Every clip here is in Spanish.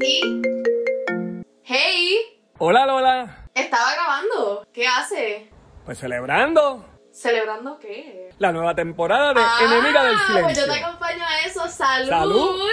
y... ¡Hey! Hola Lola. Estaba grabando. ¿Qué hace? Pues celebrando ¿Celebrando qué? la nueva temporada de Enemiga del Ah, Pues yo Silencio. te acompaño a eso. ¡Salud! Salud.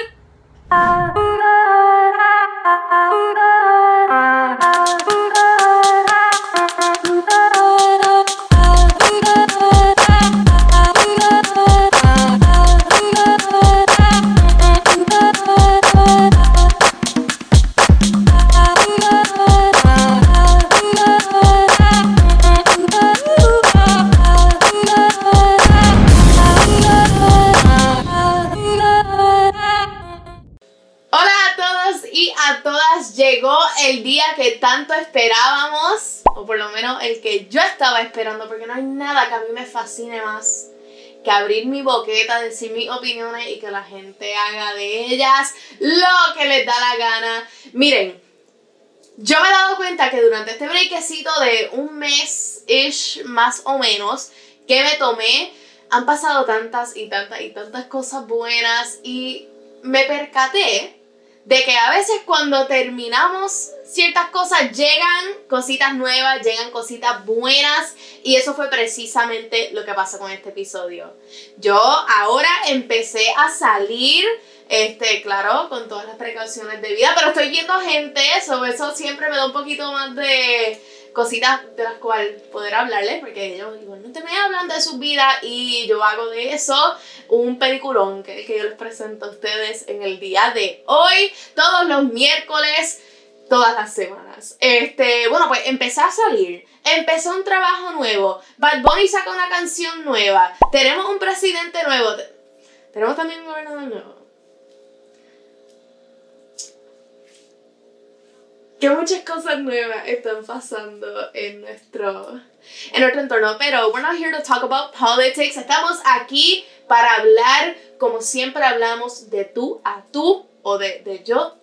A todas. Llegó el día que tanto esperábamos, o por lo menos el que yo estaba esperando, porque no hay nada que a mí me fascine más que abrir mi boqueta, decir mis opiniones y que la gente haga de ellas lo que les da la gana. Miren, yo me he dado cuenta que durante este breakcito de un mes-ish más o menos que me tomé, han pasado tantas y tantas y tantas cosas buenas y me percaté de que a veces cuando terminamos ciertas cosas llegan cositas nuevas, llegan cositas buenas y eso fue precisamente lo que pasó con este episodio. Yo ahora empecé a salir, este, claro, con todas las precauciones de vida, pero estoy viendo gente, eso, eso siempre me da un poquito más de cositas de las cuales poder hablarles, porque ellos igualmente me hablan de su vida y yo hago de eso un peliculón que, que yo les presento a ustedes en el día de hoy, todos los miércoles, todas las semanas. Este, bueno, pues empecé a salir, empezó un trabajo nuevo, Bad Bunny saca una canción nueva, tenemos un presidente nuevo, te- tenemos también un gobernador nuevo. Que muchas cosas nuevas están pasando en nuestro, en nuestro entorno. Pero we're not here to talk about politics. Estamos aquí para hablar, como siempre hablamos, de tú a tú o de, de yo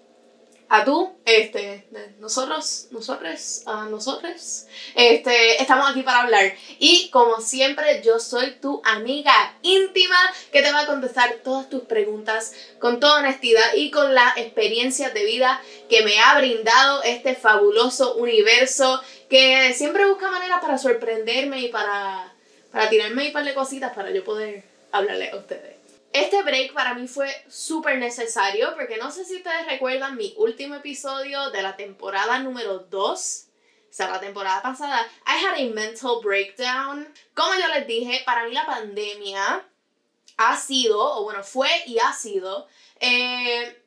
a tú, este, nosotros, nosotros, a nosotros. Este, estamos aquí para hablar. Y como siempre, yo soy tu amiga íntima que te va a contestar todas tus preguntas con toda honestidad y con la experiencia de vida que me ha brindado este fabuloso universo que siempre busca maneras para sorprenderme y para, para tirarme un par de cositas para yo poder hablarle a ustedes. Este break para mí fue súper necesario porque no sé si ustedes recuerdan mi último episodio de la temporada número 2, o sea, la temporada pasada, I had a mental breakdown. Como yo les dije, para mí la pandemia ha sido, o bueno, fue y ha sido, eh,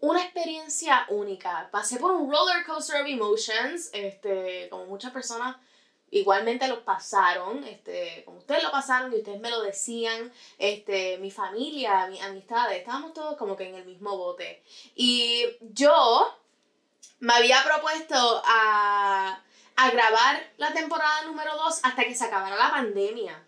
una experiencia única. Pasé por un roller coaster of emotions, este, como muchas personas igualmente los pasaron, este, como ustedes lo pasaron y ustedes me lo decían, este, mi familia, mis amistades, estábamos todos como que en el mismo bote. Y yo me había propuesto a, a grabar la temporada número 2 hasta que se acabara la pandemia.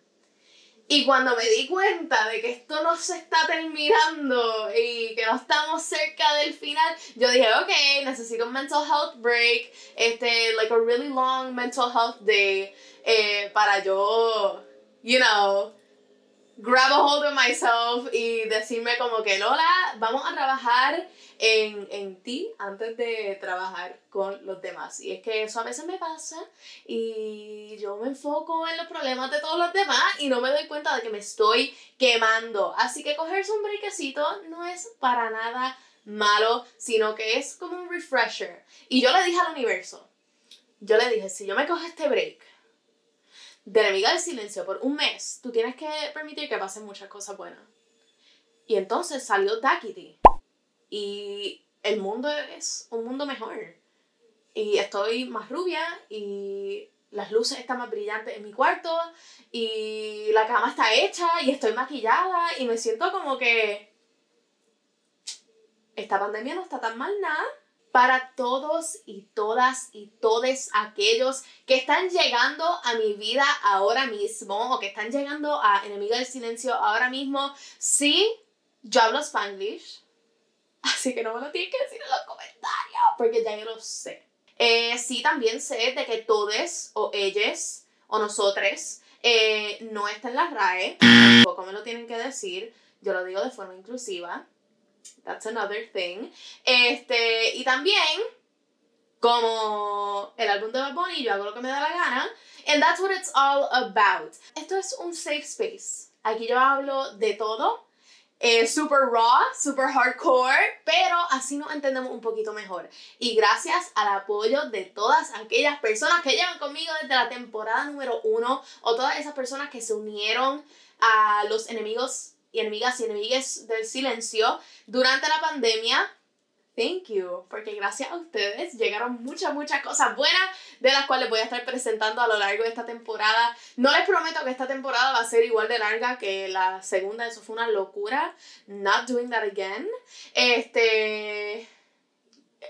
Y cuando me di cuenta de que esto no se está terminando y que no estamos cerca del final, yo dije, ok, necesito un mental health break, este, like a really long mental health day, eh, para yo, you know, grab a hold of myself y decirme como que, Lola, vamos a trabajar en, en ti antes de trabajar con los demás. Y es que eso a veces me pasa y yo me enfoco en los problemas de todos los demás y no me doy cuenta de que me estoy quemando. Así que cogerse un brequecito no es para nada malo, sino que es como un refresher. Y yo le dije al universo, yo le dije, si yo me cojo este break de enemiga del silencio por un mes, tú tienes que permitir que pasen muchas cosas buenas. Y entonces salió Dakity. Y el mundo es un mundo mejor. Y estoy más rubia y las luces están más brillantes en mi cuarto y la cama está hecha y estoy maquillada y me siento como que esta pandemia no está tan mal nada. Para todos y todas y todos aquellos que están llegando a mi vida ahora mismo o que están llegando a Enemiga del Silencio ahora mismo, sí, yo hablo Spanglish. Así que no me lo tienen que decir en los comentarios porque ya yo lo sé. Eh, sí, también sé de que todes o ellos o nosotros eh, no está en la RAE. Tampoco me lo tienen que decir. Yo lo digo de forma inclusiva. That's another thing. Este, y también, como el álbum de Bad Bunny, yo hago lo que me da la gana. And that's what it's all about. Esto es un safe space. Aquí yo hablo de todo. Eh, super raw, super hardcore, pero así nos entendemos un poquito mejor. Y gracias al apoyo de todas aquellas personas que llevan conmigo desde la temporada número uno, o todas esas personas que se unieron a los enemigos y enemigas y enemigues del silencio durante la pandemia. Thank you, porque gracias a ustedes llegaron muchas, muchas cosas buenas de las cuales voy a estar presentando a lo largo de esta temporada. No les prometo que esta temporada va a ser igual de larga que la segunda, eso fue una locura. Not doing that again. Este.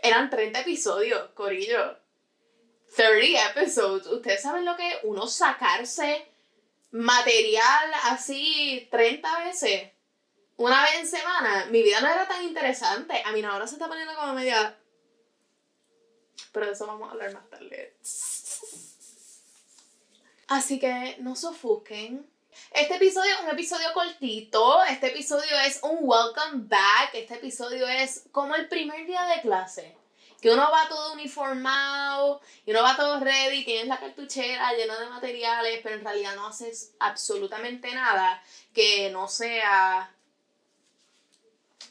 Eran 30 episodios, Corillo. 30 episodes. Ustedes saben lo que es uno sacarse material así 30 veces una vez en semana, mi vida no era tan interesante. A mí ahora se está poniendo como media. Pero de eso vamos a hablar más tarde. Así que no se ofusquen. Este episodio es un episodio cortito. Este episodio es un welcome back. Este episodio es como el primer día de clase. Que uno va todo uniformado y uno va todo ready, tienes la cartuchera llena de materiales, pero en realidad no haces absolutamente nada que no sea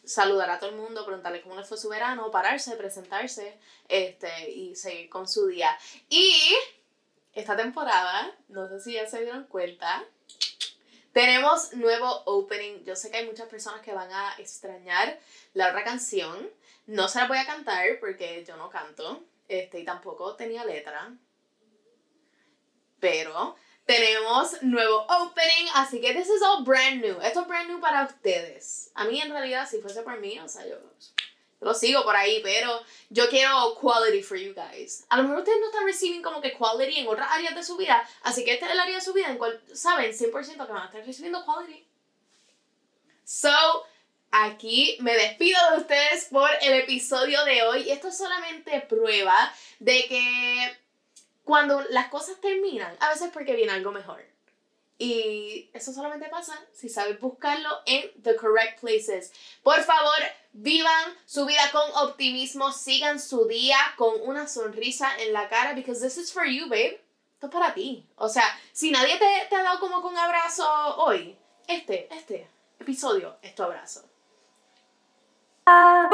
saludar a todo el mundo, preguntarle cómo le fue su verano, pararse, presentarse este, y seguir con su día. Y esta temporada, no sé si ya se dieron cuenta, tenemos nuevo opening. Yo sé que hay muchas personas que van a extrañar la otra canción. No se la voy a cantar porque yo no canto este, y tampoco tenía letra. Pero tenemos nuevo opening, así que this is all brand new. Esto es brand new para ustedes. A mí en realidad, si fuese por mí, o sea, yo, lo sigo por ahí, pero yo quiero quality for you guys. A lo mejor ustedes no están recibiendo como que quality en otras áreas de su vida, así que este es el área de su vida en cual saben 100% que van a estar recibiendo quality. So, aquí me despido de ustedes por el episodio de hoy. Esto es solamente prueba de que cuando las cosas terminan, a veces porque viene algo mejor. Y eso solamente pasa si sabes buscarlo en the correct places. Por favor, vivan su vida con optimismo, sigan su día con una sonrisa en la cara, because this is for you, babe. Esto es para ti. O sea, si nadie te, te ha dado como con un abrazo hoy, este, este episodio es tu abrazo. Ah.